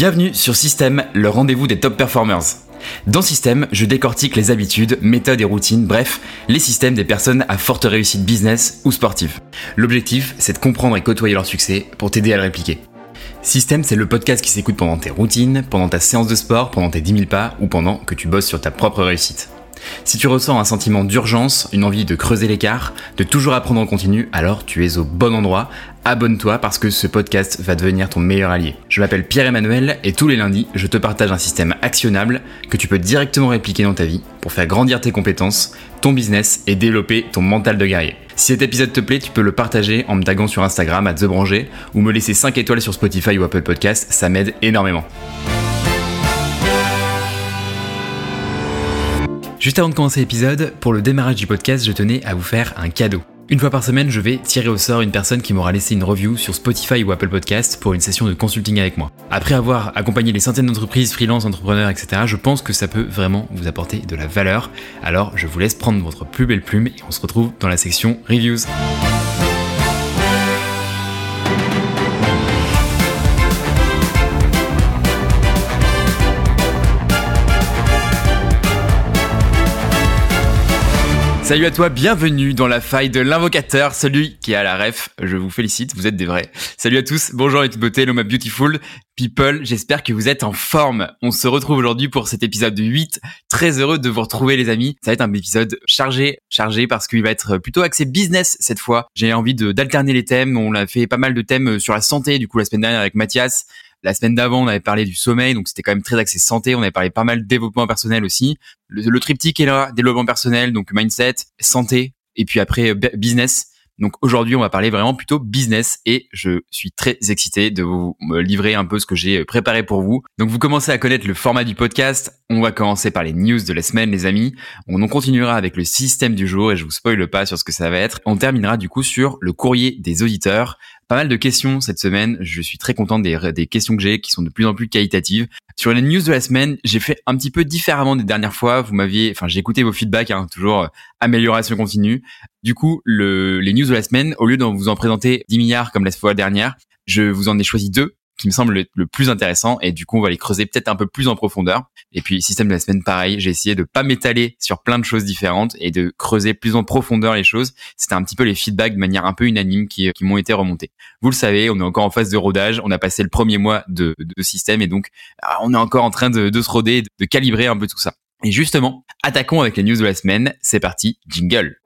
Bienvenue sur Système, le rendez-vous des top performers. Dans Système, je décortique les habitudes, méthodes et routines, bref, les systèmes des personnes à forte réussite business ou sportive. L'objectif, c'est de comprendre et côtoyer leur succès pour t'aider à le répliquer. Système, c'est le podcast qui s'écoute pendant tes routines, pendant ta séance de sport, pendant tes 10 000 pas ou pendant que tu bosses sur ta propre réussite. Si tu ressens un sentiment d'urgence, une envie de creuser l'écart, de toujours apprendre en continu, alors tu es au bon endroit. Abonne-toi parce que ce podcast va devenir ton meilleur allié. Je m'appelle Pierre-Emmanuel et tous les lundis, je te partage un système actionnable que tu peux directement répliquer dans ta vie pour faire grandir tes compétences, ton business et développer ton mental de guerrier. Si cet épisode te plaît, tu peux le partager en me taguant sur Instagram à TheBranger ou me laisser 5 étoiles sur Spotify ou Apple Podcast, ça m'aide énormément. Juste avant de commencer l'épisode, pour le démarrage du podcast, je tenais à vous faire un cadeau. Une fois par semaine, je vais tirer au sort une personne qui m'aura laissé une review sur Spotify ou Apple Podcast pour une session de consulting avec moi. Après avoir accompagné les centaines d'entreprises, freelance, entrepreneurs, etc., je pense que ça peut vraiment vous apporter de la valeur. Alors, je vous laisse prendre votre plus belle plume et on se retrouve dans la section reviews. Salut à toi, bienvenue dans la faille de l'invocateur, celui qui à la ref. Je vous félicite, vous êtes des vrais. Salut à tous, bonjour les beautés, hello my beautiful people, j'espère que vous êtes en forme. On se retrouve aujourd'hui pour cet épisode 8. Très heureux de vous retrouver les amis. Ça va être un épisode chargé, chargé parce qu'il va être plutôt axé business cette fois. J'ai envie d'alterner les thèmes, on a fait pas mal de thèmes sur la santé du coup la semaine dernière avec Mathias. La semaine d'avant, on avait parlé du sommeil, donc c'était quand même très axé santé. On avait parlé pas mal de développement personnel aussi. Le, triptyque est là, développement personnel, donc mindset, santé, et puis après business. Donc aujourd'hui, on va parler vraiment plutôt business et je suis très excité de vous livrer un peu ce que j'ai préparé pour vous. Donc vous commencez à connaître le format du podcast. On va commencer par les news de la semaine, les amis. On en continuera avec le système du jour et je vous spoile pas sur ce que ça va être. On terminera du coup sur le courrier des auditeurs pas mal de questions cette semaine. Je suis très content des, des questions que j'ai qui sont de plus en plus qualitatives. Sur les news de la semaine, j'ai fait un petit peu différemment des dernières fois. Vous m'aviez, enfin, j'ai écouté vos feedbacks, hein, toujours euh, amélioration continue. Du coup, le, les news de la semaine, au lieu de vous en présenter 10 milliards comme la fois dernière, je vous en ai choisi deux qui me semble le, plus intéressant et du coup on va les creuser peut-être un peu plus en profondeur. Et puis système de la semaine pareil, j'ai essayé de pas m'étaler sur plein de choses différentes et de creuser plus en profondeur les choses. C'était un petit peu les feedbacks de manière un peu unanime qui, m'ont été remontés. Vous le savez, on est encore en phase de rodage, on a passé le premier mois de, de système et donc ah, on est encore en train de, de se roder, de calibrer un peu tout ça. Et justement, attaquons avec les news de la semaine. C'est parti, jingle.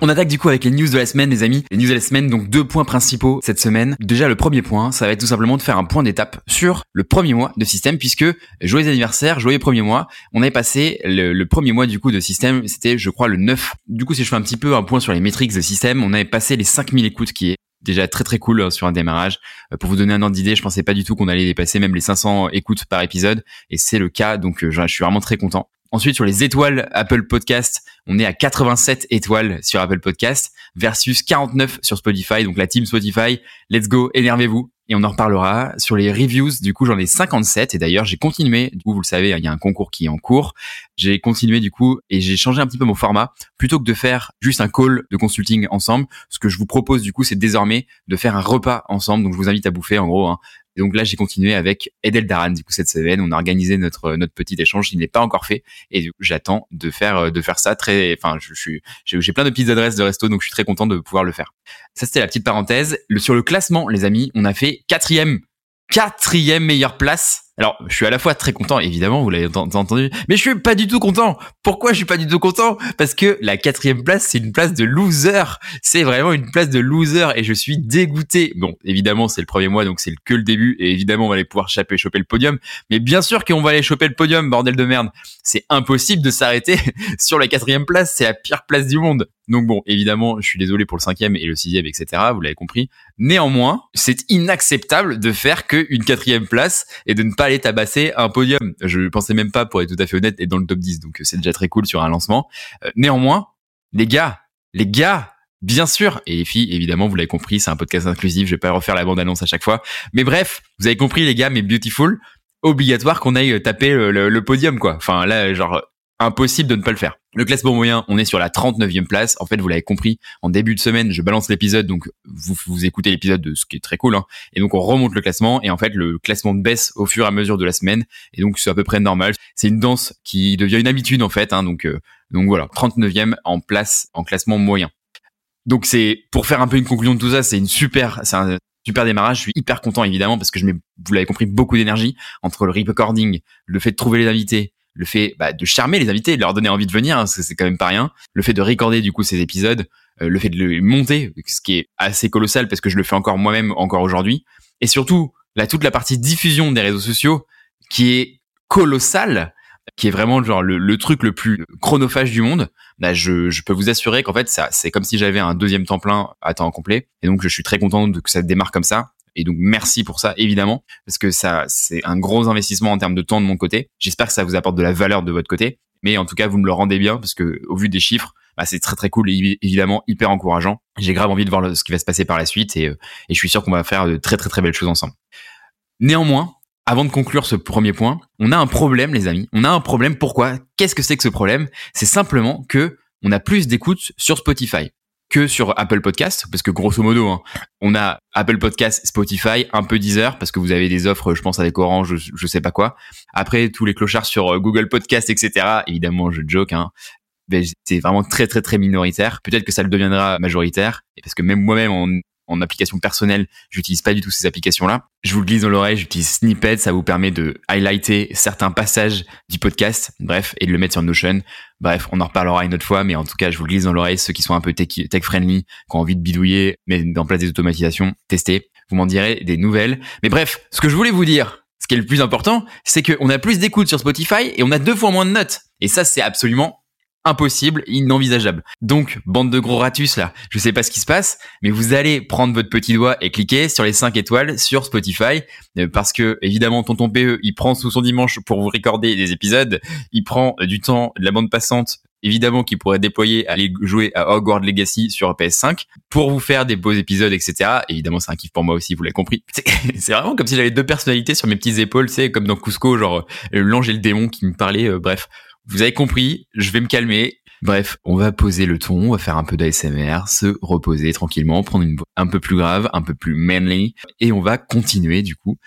On attaque du coup avec les news de la semaine, les amis. Les news de la semaine, donc deux points principaux cette semaine. Déjà, le premier point, ça va être tout simplement de faire un point d'étape sur le premier mois de système, puisque joyeux anniversaire, joyeux premier mois. On avait passé le, premier mois du coup de système, c'était je crois le 9. Du coup, si je fais un petit peu un point sur les métriques de système, on avait passé les 5000 écoutes qui est déjà très très cool hein, sur un démarrage. Euh, pour vous donner un ordre d'idée, je pensais pas du tout qu'on allait dépasser même les 500 écoutes par épisode et c'est le cas donc euh, je suis vraiment très content. Ensuite, sur les étoiles Apple Podcast, on est à 87 étoiles sur Apple Podcast versus 49 sur Spotify. Donc la team Spotify, let's go, énervez-vous. Et on en reparlera. Sur les reviews, du coup, j'en ai 57. Et d'ailleurs, j'ai continué. Du coup, vous le savez, il y a un concours qui est en cours. J'ai continué, du coup, et j'ai changé un petit peu mon format. Plutôt que de faire juste un call de consulting ensemble, ce que je vous propose, du coup, c'est désormais de faire un repas ensemble. Donc, je vous invite à bouffer, en gros, hein, et donc là, j'ai continué avec Edel Daran. Du coup, cette semaine, on a organisé notre notre petit échange. Il n'est pas encore fait, et j'attends de faire de faire ça très. Enfin, je, suis j'ai plein de petites adresses de resto, donc je suis très content de pouvoir le faire. Ça, c'était la petite parenthèse. Sur le classement, les amis, on a fait quatrième, quatrième meilleure place alors, je suis à la fois très content, évidemment, vous l'avez entendu, mais je suis pas du tout content. Pourquoi je suis pas du tout content? Parce que la quatrième place, c'est une place de loser. C'est vraiment une place de loser et je suis dégoûté. Bon, évidemment, c'est le premier mois, donc c'est que le début et évidemment, on va aller pouvoir choper, choper le podium. Mais bien sûr qu'on va aller choper le podium, bordel de merde. C'est impossible de s'arrêter sur la quatrième place. C'est la pire place du monde. Donc bon, évidemment, je suis désolé pour le cinquième et le sixième, etc. Vous l'avez compris. Néanmoins, c'est inacceptable de faire qu'une quatrième place et de ne pas aller tabasser un podium. Je pensais même pas, pour être tout à fait honnête, être dans le top 10. Donc c'est déjà très cool sur un lancement. Euh, néanmoins, les gars, les gars, Bien sûr, et les filles, évidemment, vous l'avez compris, c'est un podcast inclusif, je vais pas refaire la bande-annonce à chaque fois. Mais bref, vous avez compris les gars, mais beautiful, obligatoire qu'on aille taper le, le, podium, quoi. Enfin là, genre, impossible de ne pas le faire. Le classement moyen, on est sur la 39e place. En fait, vous l'avez compris, en début de semaine, je balance l'épisode, donc vous, vous écoutez l'épisode, de ce qui est très cool. Hein. Et donc on remonte le classement, et en fait, le classement baisse au fur et à mesure de la semaine. Et donc c'est à peu près normal. C'est une danse qui devient une habitude en fait. Hein. donc euh, voilà, 39e en place en classement moyen. Donc c'est pour faire un peu une conclusion de tout ça, c'est une super, c'est un super démarrage. Je suis hyper content évidemment parce que je vous l'avez compris, beaucoup d'énergie entre le recording, le fait de trouver les invités, le fait bah, de charmer les invités, de leur donner envie de venir, hein, c'est quand même pas rien. Le fait de recorder du coup ces épisodes, euh, le fait de le monter, ce qui est assez colossal parce que je le fais encore moi-même encore aujourd'hui, et surtout là toute la partie diffusion des réseaux sociaux qui est colossale, qui est vraiment genre le, truc le plus chronophage du monde. Bah, je, je peux vous assurer qu'en fait ça c'est comme si j'avais un deuxième temps plein à temps complet, et donc je suis très content de que ça démarre comme ça. Et donc merci pour ça évidemment parce que ça c'est un gros investissement en termes de temps de mon côté. J'espère que ça vous apporte de la valeur de votre côté, mais en tout cas vous me le rendez bien parce que au vu des chiffres, bah, c'est très très cool et évidemment hyper encourageant. J'ai grave envie de voir ce qui va se passer par la suite et, euh, et je suis sûr qu'on va faire de très très très belles choses ensemble. Néanmoins, avant de conclure ce premier point, on a un problème les amis. On a un problème. Pourquoi? Qu'est-ce que c'est que ce problème? C'est simplement que on a plus d'écoute sur Spotify que sur Apple Podcast, parce que grosso modo, hein, on a Apple Podcast, Spotify, un peu Deezer, parce que vous avez des offres, je pense, avec Orange, je, je sais pas quoi. Après, tous les clochards sur euh, Google Podcast, etc. Évidemment, je joke, hein. c'est vraiment très, très, très minoritaire. Peut-être que ça le deviendra majoritaire, parce que même moi-même, en en application personnelle, j'utilise pas du tout ces applications-là. Je vous le glisse dans l'oreille, j'utilise Snippet, ça vous permet de highlighter certains passages du podcast, bref, et de le mettre sur Notion. Bref, on en reparlera une autre fois, mais en tout cas, je vous le glisse dans l'oreille, ceux qui sont un peu tech-friendly, qui ont envie de bidouiller, mais en place des automatisations, testez. Vous m'en direz des nouvelles. Mais bref, ce que je voulais vous dire, ce qui est le plus important, c'est qu'on a plus d'écoute sur Spotify et on a deux fois moins de notes. Et ça, c'est absolument impossible, inenvisageable. Donc, bande de gros ratus là, je sais pas ce qui se passe, mais vous allez prendre votre petit doigt et cliquer sur les 5 étoiles sur Spotify, euh, parce que évidemment, tonton PE, il prend sous son dimanche pour vous recorder des épisodes, il prend euh, du temps, de la bande passante, évidemment qu'il pourrait déployer aller jouer à Hogwarts Legacy sur PS5 pour vous faire des beaux épisodes etc évidemment c'est un kiff pour moi aussi vous l'avez compris. C'est vraiment comme si j'avais deux personnalités sur mes petites épaules c'est comme dans Cusco genre euh, l'ange et le démon qui me parlaient bref vous avez compris, je vais me calmer. Bref, on va poser le ton, on va faire un peu d'ASMR, se reposer tranquillement, prendre une voix un peu plus grave, un peu plus manly, et on va continuer du coup.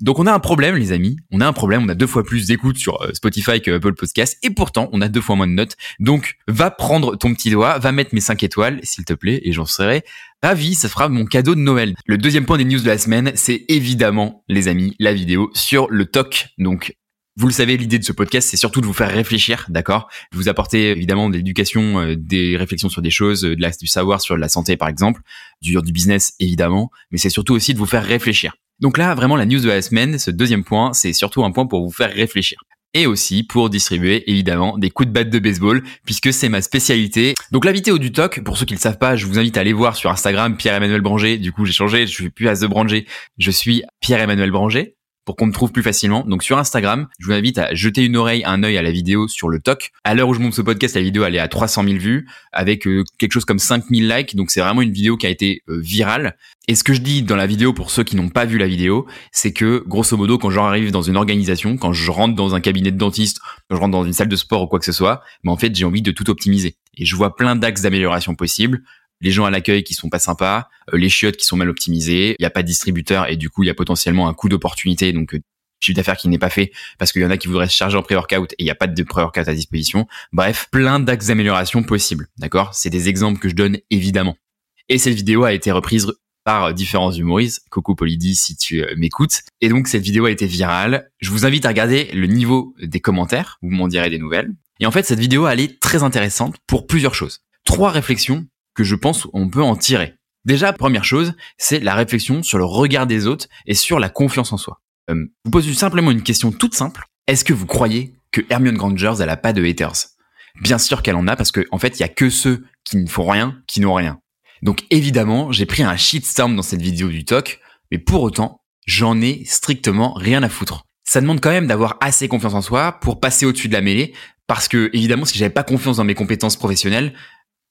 Donc on a un problème les amis, on a un problème, on a deux fois plus d'écoute sur euh, Spotify que Apple Podcast, et pourtant on a deux fois moins de notes. Donc va prendre ton petit doigt, va mettre mes 5 étoiles s'il te plaît, et j'en serai ravi, ça fera mon cadeau de Noël. Le deuxième point des news de la semaine, c'est évidemment les amis, la vidéo sur le TOC, donc vous le savez, l'idée de ce podcast, c'est surtout de vous faire réfléchir, d'accord? De vous apporter évidemment de l'éducation, euh, des réflexions sur des choses, euh, de du savoir sur la santé par exemple, du, du business évidemment, mais c'est surtout aussi de vous faire réfléchir. Donc là, vraiment, la news de la semaine, ce deuxième point, c'est surtout un point pour vous faire réfléchir et aussi pour distribuer évidemment des coups de batte de baseball puisque c'est ma spécialité. Donc la vidéo du TOC, pour ceux qui ne le savent pas, je vous invite à aller voir sur Instagram Pierre-Emmanuel Branger. Du coup, j'ai changé, je suis plus à The Branger, je suis Pierre-Emmanuel Branger pour qu'on me trouve plus facilement. Donc sur Instagram, je vous invite à jeter une oreille, un œil à la vidéo sur le TOC. À l'heure où je monte ce podcast, la vidéo elle est à 300 000 vues avec euh, quelque chose comme 5000 likes. Donc c'est vraiment une vidéo qui a été euh, virale. Et ce que je dis dans la vidéo pour ceux qui n'ont pas vu la vidéo, c'est que grosso modo, quand j'arrive dans une organisation, quand je rentre dans un cabinet de dentiste, quand je rentre dans une salle de sport ou quoi que ce soit, mais en fait j'ai envie de tout optimiser. Et je vois plein d'axes d'amélioration possibles les gens à l'accueil qui sont pas sympas, euh, les chiottes qui sont mal optimisées, il n'y a pas de distributeur et du coup il y a potentiellement un coût d'opportunité donc euh, chiffre d'affaires qui n'est pas fait parce qu'il y en a qui voudraient se charger en pré-workout et il n'y a pas de pré-workout à disposition. Bref, plein d'axes d'amélioration possibles, d'accord? C'est des exemples que je donne évidemment. Et cette vidéo a été reprise par différents humoristes, Coco Polidi si tu euh, m'écoutes. Et donc cette vidéo a été virale. Je vous invite à regarder le niveau des commentaires, vous m'en direz des nouvelles. Et en fait, cette vidéo, elle est très intéressante pour plusieurs choses. Trois réflexions que je pense on peut en tirer. Déjà, première chose, c'est la réflexion sur le regard des autres et sur la confiance en soi. Euh, vous posez simplement une question toute simple. Est-ce que vous croyez que Hermione Granger, elle a pas de haters? Bien sûr qu'elle en a parce qu'en en fait, il y a que ceux qui ne font rien qui n'ont rien. Donc évidemment, j'ai pris un shitstorm dans cette vidéo du talk, mais pour autant, j'en ai strictement rien à foutre. Ça demande quand même d'avoir assez confiance en soi pour passer au-dessus de la mêlée, parce que évidemment, si j'avais pas confiance dans mes compétences professionnelles,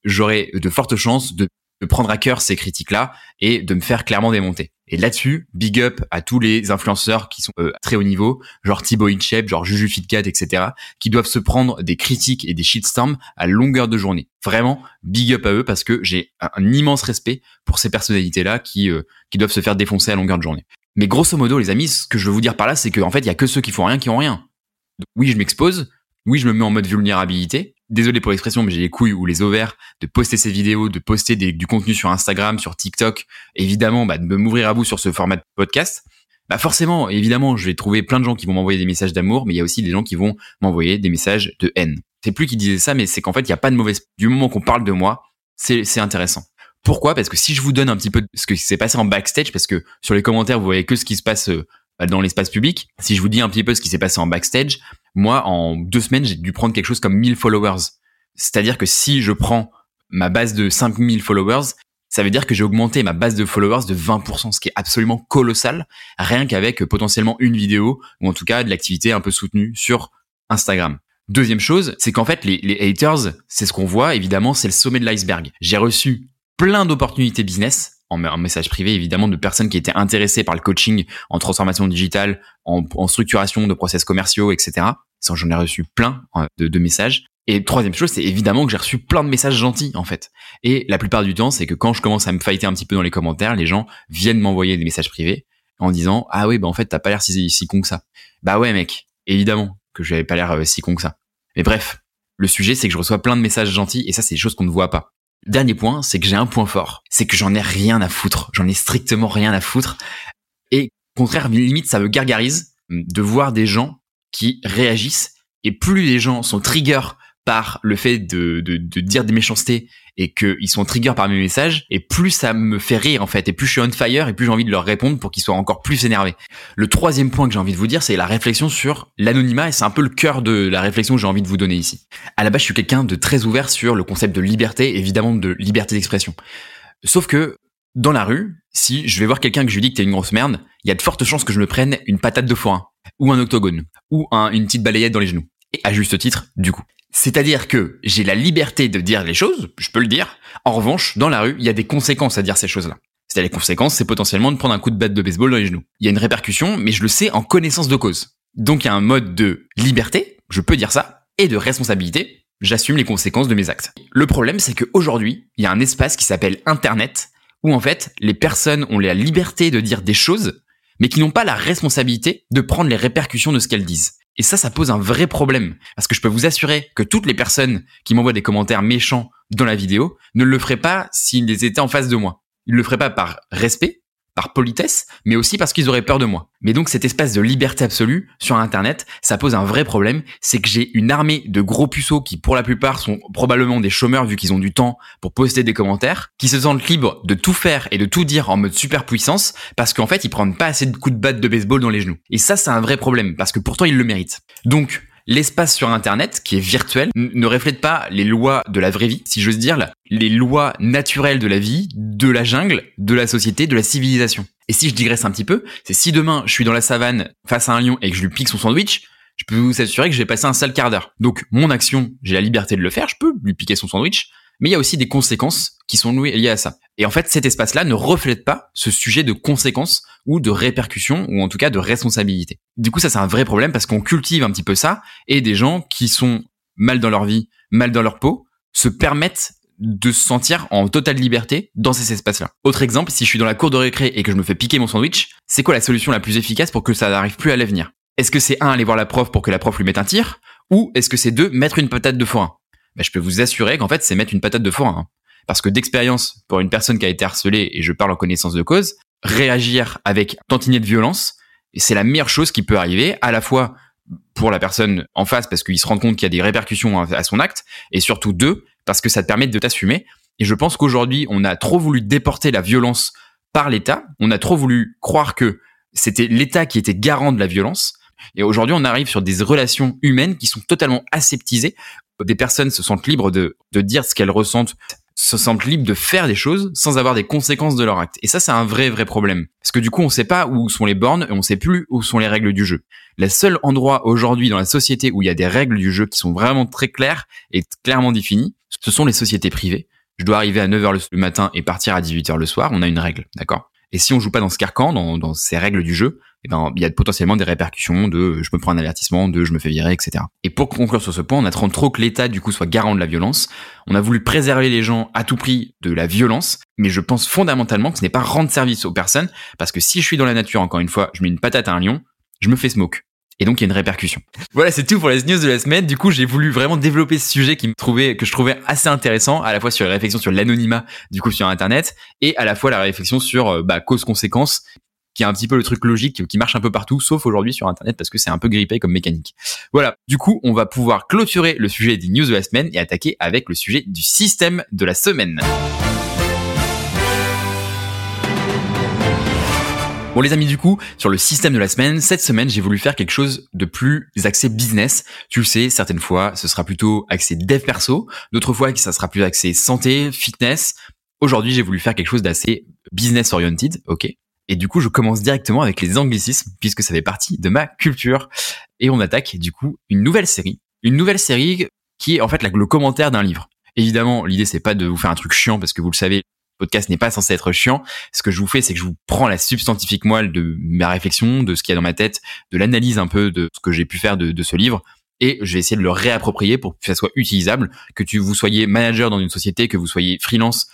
j'aurais de fortes chances de prendre à cœur ces critiques-là et de me faire clairement démonter. Et là-dessus, big up à tous les influenceurs qui sont euh, très haut niveau, genre Thibaut Inchep, genre Juju Fitcat, etc., qui doivent se prendre des critiques et des shitstorms à longueur de journée. Vraiment, big up à eux parce que j'ai un, immense respect pour ces personnalités-là qui, euh, qui doivent se faire défoncer à longueur de journée. Mais grosso modo, les amis, ce que je veux vous dire par là, c'est qu'en en fait, il y a que ceux qui font rien qui ont rien. oui, je m'expose, oui, je me mets en mode vulnérabilité. Désolé pour l'expression, mais j'ai les couilles ou les ovaires de poster ces vidéos, de poster du contenu sur Instagram, sur TikTok. Évidemment, bah, de m'ouvrir à vous sur ce format de podcast. Bah forcément, évidemment, je vais trouver plein de gens qui vont m'envoyer des messages d'amour, mais il y a aussi des gens qui vont m'envoyer des messages de haine. C'est plus qui disait ça, mais c'est qu'en fait, il n'y a pas de mauvaise. Du moment qu'on parle de moi, c'est intéressant. Pourquoi? Parce que si je vous donne un petit peu ce qui s'est passé en backstage, parce que sur les commentaires, vous voyez que ce qui se passe euh, dans l'espace public. Si je vous dis un petit peu ce qui s'est passé en backstage, moi, en deux semaines, j'ai dû prendre quelque chose comme 1000 followers. C'est-à-dire que si je prends ma base de 5000 followers, ça veut dire que j'ai augmenté ma base de followers de 20%, ce qui est absolument colossal, rien qu'avec potentiellement une vidéo, ou en tout cas de l'activité un peu soutenue sur Instagram. Deuxième chose, c'est qu'en fait, les, les haters, c'est ce qu'on voit, évidemment, c'est le sommet de l'iceberg. J'ai reçu plein d'opportunités business en, message privé évidemment de personnes qui étaient intéressées par le coaching en transformation digitale, en, en structuration de process commerciaux, etc. J'en ai reçu plein euh, de, de messages. Et troisième chose, c'est évidemment que j'ai reçu plein de messages gentils en fait. Et la plupart du temps, c'est que quand je commence à me fighter un petit peu dans les commentaires, les gens viennent m'envoyer des messages privés en disant ah oui bah en fait t'as pas l'air si, si con que ça. Bah ouais mec, évidemment que j'avais pas l'air euh, si con que ça. Mais bref, le sujet c'est que je reçois plein de messages gentils et ça c'est des choses qu'on ne voit pas. Dernier point, c'est que j'ai un point fort. C'est que j'en ai rien à foutre. J'en ai strictement rien à foutre. Et contraire, limite, ça me gargarise de voir des gens qui réagissent. Et plus les gens sont triggers par le fait de, de, de dire des méchancetés et qu'ils sont triggers par mes messages, et plus ça me fait rire en fait, et plus je suis on fire, et plus j'ai envie de leur répondre pour qu'ils soient encore plus énervés. Le troisième point que j'ai envie de vous dire, c'est la réflexion sur l'anonymat, et c'est un peu le cœur de la réflexion que j'ai envie de vous donner ici. À la base, je suis quelqu'un de très ouvert sur le concept de liberté, évidemment de liberté d'expression. Sauf que dans la rue, si je vais voir quelqu'un que je lui dis que t'es une grosse merde, il y a de fortes chances que je me prenne une patate de forain, ou un octogone, ou une petite balayette dans les genoux. Et à juste titre, du coup. C'est-à-dire que j'ai la liberté de dire les choses, je peux le dire. En revanche, dans la rue, il y a des conséquences à dire ces choses-là. C'est-à-dire les conséquences, c'est potentiellement de prendre un coup de batte de baseball dans les genoux. Il y a une répercussion, mais je le sais en connaissance de cause. Donc il y a un mode de liberté, je peux dire ça, et de responsabilité, j'assume les conséquences de mes actes. Le problème, c'est qu'aujourd'hui, il y a un espace qui s'appelle Internet, où en fait, les personnes ont la liberté de dire des choses, mais qui n'ont pas la responsabilité de prendre les répercussions de ce qu'elles disent. Et ça, ça pose un vrai problème. Parce que je peux vous assurer que toutes les personnes qui m'envoient des commentaires méchants dans la vidéo ne le feraient pas s'ils étaient en face de moi. Ils le feraient pas par respect, par politesse, mais aussi parce qu'ils auraient peur de moi. Mais donc cet espace de liberté absolue sur Internet, ça pose un vrai problème, c'est que j'ai une armée de gros puceaux qui pour la plupart sont probablement des chômeurs vu qu'ils ont du temps pour poster des commentaires, qui se sentent libres de tout faire et de tout dire en mode super puissance, parce qu'en fait ils prennent pas assez de coups de batte de baseball dans les genoux. Et ça c'est un vrai problème, parce que pourtant ils le méritent. Donc l'espace sur Internet, qui est virtuel, ne reflète pas les lois de la vraie vie, si j'ose dire, les lois naturelles de la vie, de la jungle, de la société, de la civilisation. Et si je digresse un petit peu, c'est si demain je suis dans la savane face à un lion et que je lui pique son sandwich, je peux vous assurer que je vais passer un sale quart d'heure. Donc mon action, j'ai la liberté de le faire, je peux lui piquer son sandwich, mais il y a aussi des conséquences qui sont liées à ça. Et en fait, cet espace-là ne reflète pas ce sujet de conséquences ou de répercussions, ou en tout cas de responsabilité. Du coup, ça c'est un vrai problème parce qu'on cultive un petit peu ça, et des gens qui sont mal dans leur vie, mal dans leur peau, se permettent de se sentir en totale liberté dans ces espaces-là. Autre exemple, si je suis dans la cour de récré et que je me fais piquer mon sandwich, c'est quoi la solution la plus efficace pour que ça n'arrive plus à l'avenir? Est-ce que c'est un, aller voir la prof pour que la prof lui mette un tir? Ou est-ce que c'est deux, mettre une patate de forain ben, Je peux vous assurer qu'en fait, c'est mettre une patate de forain. Hein. Parce que d'expérience, pour une personne qui a été harcelée, et je parle en connaissance de cause, réagir avec tantinet de violence, c'est la meilleure chose qui peut arriver, à la fois pour la personne en face, parce qu'il se rend compte qu'il y a des répercussions à son acte, et surtout deux, parce que ça te permet de t'assumer. Et je pense qu'aujourd'hui, on a trop voulu déporter la violence par l'État, on a trop voulu croire que c'était l'État qui était garant de la violence, et aujourd'hui, on arrive sur des relations humaines qui sont totalement aseptisées. Des personnes se sentent libres de, de dire ce qu'elles ressentent se sentent libres de faire des choses sans avoir des conséquences de leur acte. Et ça, c'est un vrai, vrai problème. Parce que du coup, on sait pas où sont les bornes et on sait plus où sont les règles du jeu. Le seul endroit aujourd'hui dans la société où il y a des règles du jeu qui sont vraiment très claires et clairement définies, ce sont les sociétés privées. je dois arriver à 9h le matin et partir à 18h le soir, on a une règle, d'accord? Et si on joue pas dans ce carcan, dans, dans ces règles du jeu, eh ben, il y a potentiellement des répercussions de je me prends un avertissement, de je me fais virer, etc. Et pour conclure sur ce point, on attend trop que l'État du coup soit garant de la violence. On a voulu préserver les gens à tout prix de la violence, mais je pense fondamentalement que ce n'est pas rendre service aux personnes, parce que si je suis dans la nature, encore une fois, je mets une patate à un lion, je me fais smoke. Et donc il y a une répercussion. Voilà, c'est tout pour les news de la semaine. Du coup, j'ai voulu vraiment développer ce sujet qui me trouvait, que je trouvais assez intéressant, à la fois sur les réflexions sur l'anonymat, du coup sur Internet, et à la fois la réflexion sur euh, bah, cause-conséquence, qui est un petit peu le truc logique qui marche un peu partout, sauf aujourd'hui sur Internet parce que c'est un peu grippé comme mécanique. Voilà. Du coup, on va pouvoir clôturer le sujet des news de la semaine et attaquer avec le sujet du système de la semaine. Bon les amis du coup, sur le système de la semaine, cette semaine j'ai voulu faire quelque chose de plus axé business. Tu le sais, certaines fois ce sera plutôt axé dev perso, d'autres fois ça sera plus axé santé, fitness. Aujourd'hui j'ai voulu faire quelque chose d'assez business oriented, ok et du coup, je commence directement avec les anglicismes, puisque ça fait partie de ma culture. Et on attaque, du coup, une nouvelle série. Une nouvelle série qui est en fait le commentaire d'un livre. Évidemment, l'idée, c'est pas de vous faire un truc chiant, parce que vous le savez, podcast n'est pas censé être chiant. Ce que je vous fais, c'est que je vous prends la substantifique moelle de ma réflexion, de ce qu'il y a dans ma tête, de l'analyse un peu de ce que j'ai pu faire de, ce livre. Et je vais essayer de le réapproprier pour que ça soit utilisable, que tu vous soyez manager dans une société, que vous soyez freelance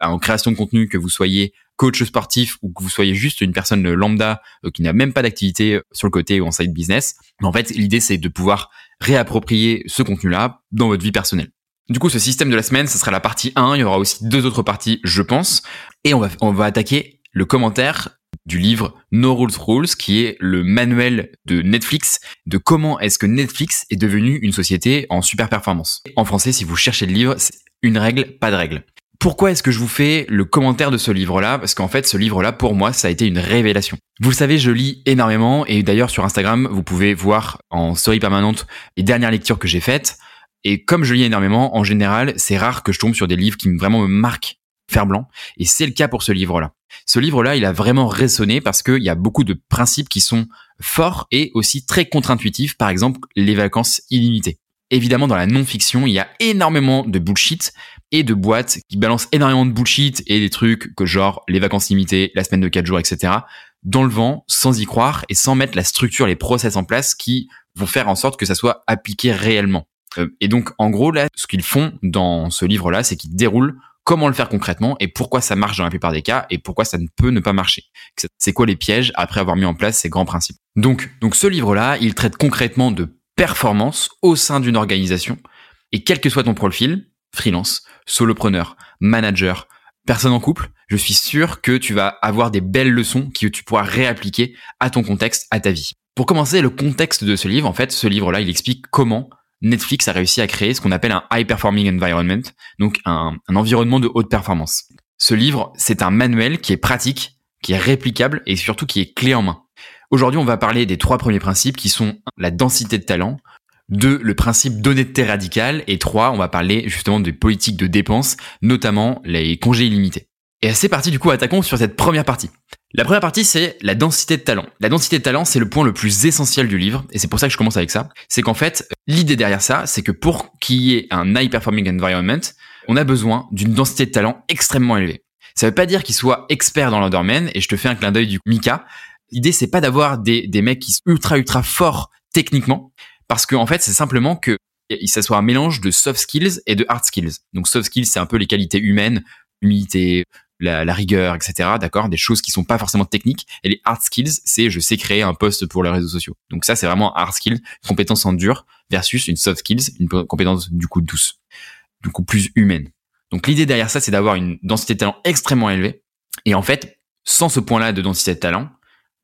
en création de contenu, que vous soyez coach sportif ou que vous soyez juste une personne lambda euh, qui n'a même pas d'activité sur le côté ou en side business. en fait, l'idée, c'est de pouvoir réapproprier ce contenu-là dans votre vie personnelle. Du coup, ce système de la semaine, ce sera la partie 1. Il y aura aussi deux autres parties, je pense. Et on va, on va attaquer le commentaire du livre No Rules Rules, qui est le manuel de Netflix de comment est-ce que Netflix est devenu une société en super performance. En français, si vous cherchez le livre, c'est une règle, pas de règle. Pourquoi est-ce que je vous fais le commentaire de ce livre-là? Parce qu'en fait, ce livre-là, pour moi, ça a été une révélation. Vous le savez, je lis énormément et d'ailleurs sur Instagram, vous pouvez voir en story permanente les dernières lectures que j'ai faites. Et comme je lis énormément, en général, c'est rare que je tombe sur des livres qui vraiment me marquent fer blanc. Et c'est le cas pour ce livre-là. Ce livre-là, il a vraiment résonné parce qu'il y a beaucoup de principes qui sont forts et aussi très contre-intuitifs. Par exemple, les vacances illimitées. Évidemment, dans la non-fiction, il y a énormément de bullshit et de boîtes qui balancent énormément de bullshit et des trucs que genre les vacances limitées, la semaine de 4 jours, etc. dans le vent, sans y croire et sans mettre la structure, les process en place qui vont faire en sorte que ça soit appliqué réellement. Euh, et donc, en gros, là, ce qu'ils font dans ce livre-là, c'est qu'ils déroulent comment le faire concrètement et pourquoi ça marche dans la plupart des cas et pourquoi ça ne peut ne pas marcher. C'est quoi les pièges après avoir mis en place ces grands principes. Donc, donc ce livre-là, il traite concrètement de performance au sein d'une organisation et quel que soit ton profil, freelance, solopreneur, manager, personne en couple, je suis sûr que tu vas avoir des belles leçons que tu pourras réappliquer à ton contexte, à ta vie. Pour commencer, le contexte de ce livre, en fait, ce livre-là, il explique comment Netflix a réussi à créer ce qu'on appelle un high performing environment, donc un, un environnement de haute performance. Ce livre, c'est un manuel qui est pratique, qui est réplicable et surtout qui est clé en main. Aujourd'hui, on va parler des trois premiers principes qui sont la densité de talent, deux, le principe d'honnêteté radicale, et trois, on va parler justement des politiques de dépenses, notamment les congés illimités. Et c'est parti du coup, attaquons sur cette première partie. La première partie, c'est la densité de talent. La densité de talent, c'est le point le plus essentiel du livre, et c'est pour ça que je commence avec ça. C'est qu'en fait, l'idée derrière ça, c'est que pour qu'il y ait un high performing environment, on a besoin d'une densité de talent extrêmement élevée. Ça veut pas dire qu'ils soient experts dans leur domaine, et je te fais un clin d'œil du Mika. L'idée, c'est pas d'avoir des, des mecs qui sont ultra ultra forts techniquement, parce qu'en en fait, c'est simplement que ça soit un mélange de soft skills et de hard skills. Donc soft skills, c'est un peu les qualités humaines, humilité, la, rigueur, etc. D'accord, des choses qui sont pas forcément techniques. Et les hard skills, c'est je sais créer un post pour les réseaux sociaux. Donc ça, c'est vraiment hard skill, compétence en dur versus une soft skills, une compétence du coup douce, du coup plus humaine. Donc l'idée derrière ça, c'est d'avoir une densité de talent extrêmement élevée. Et en fait, sans ce point-là de densité de talent,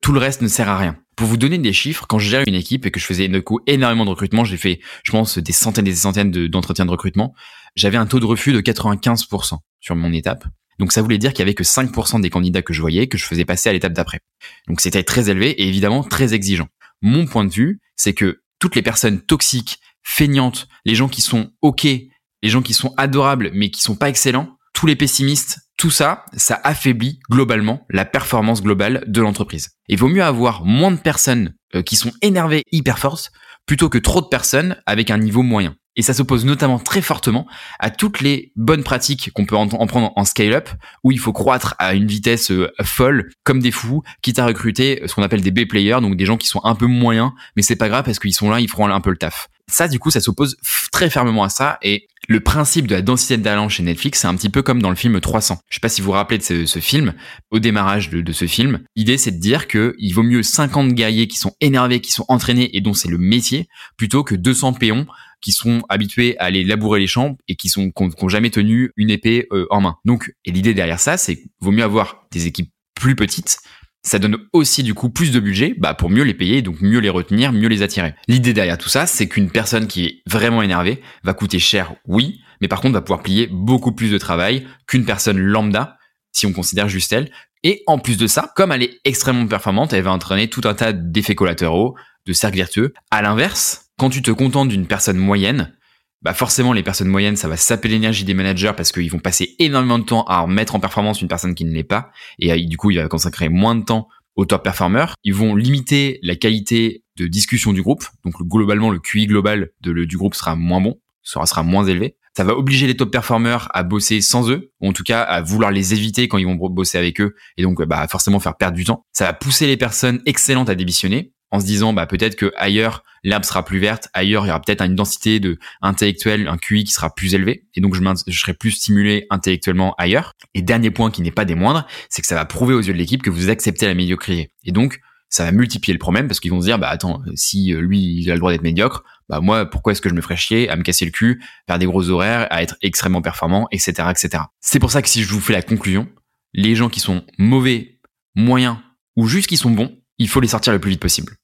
tout le reste ne sert à rien. Pour vous donner des chiffres, quand je gérais une équipe et que je faisais de coup énormément de recrutement, j'ai fait, je pense, des centaines et des centaines d'entretiens de, recrutement, j'avais un taux de refus de 95% sur mon étape. Donc ça voulait dire qu'il y avait que 5% des candidats que je voyais que je faisais passer à l'étape d'après. Donc c'était très élevé et évidemment très exigeant. Mon point de vue, c'est que toutes les personnes toxiques, feignantes, les gens qui sont OK, les gens qui sont adorables mais qui sont pas excellents, tous les pessimistes, tout ça, ça affaiblit globalement la performance globale de l'entreprise. Il vaut mieux avoir moins de personnes euh, qui sont énervées hyper fortes plutôt que trop de personnes avec un niveau moyen. Et ça s'oppose notamment très fortement à toutes les bonnes pratiques qu'on peut en, prendre en scale-up, où il faut croître à une vitesse euh, folle, comme des fous, quitte à recruter ce qu'on appelle des B-players, donc des gens qui sont un peu moyens, mais c'est pas grave parce qu'ils sont là, ils feront un peu le taf. Ça, du coup, ça s'oppose très fermement à ça. Et le principe de la densité de talent chez Netflix, c'est un petit peu comme dans le film 300. Je sais pas si vous vous rappelez de ce, film, au démarrage de, ce film. L'idée, c'est de dire que il vaut mieux 50 guerriers qui sont énervés, qui sont entraînés et dont c'est le métier, plutôt que 200 péons qui sont habitués à aller labourer les champs et qui sont qui ont, jamais tenu une épée euh, en main. Donc, et l'idée derrière ça, c'est vaut mieux avoir des équipes plus petites ça donne aussi du coup plus de budget bah, pour mieux les payer, donc mieux les retenir, mieux les attirer. L'idée derrière tout ça, c'est qu'une personne qui est vraiment énervée va coûter cher, oui, mais par contre va pouvoir plier beaucoup plus de travail qu'une personne lambda, si on considère juste elle. Et en plus de ça, comme elle est extrêmement performante, elle va entraîner tout un tas d'effets collatéraux, de cercles vertueux. À l'inverse, quand tu te contentes d'une personne moyenne, bah forcément les personnes moyennes, ça va saper l'énergie des managers parce qu'ils vont passer énormément de temps à mettre en performance une personne qui ne l'est pas, et euh, du coup il va consacrer moins de temps aux top performers. Ils vont limiter la qualité de discussion du groupe, donc globalement le QI global du groupe sera moins bon, sera, sera moins élevé. Ça va obliger les top performers à bosser sans eux, ou en tout cas à vouloir les éviter quand ils vont bosser avec eux, et donc bah forcément faire perdre du temps. Ça va pousser les personnes excellentes à démissionner, en se disant bah peut-être que ailleurs l'herbe sera plus verte, ailleurs il y aura peut-être une densité de intellectuel, un QI qui sera plus élevé et donc je, je serai plus stimulé intellectuellement ailleurs. Et dernier point qui n'est pas des moindres, c'est que ça va prouver aux yeux de l'équipe que vous acceptez la médiocrité. Et donc ça va multiplier le problème parce qu'ils vont se dire bah attends si euh, lui il a le droit d'être médiocre bah moi pourquoi est-ce que je me ferais chier à me casser le cul faire des gros horaires à être extrêmement performant etc etc c'est pour ça que si je vous fais la conclusion les gens qui sont mauvais moyens ou juste qui sont bons il faut les sortir le plus vite possible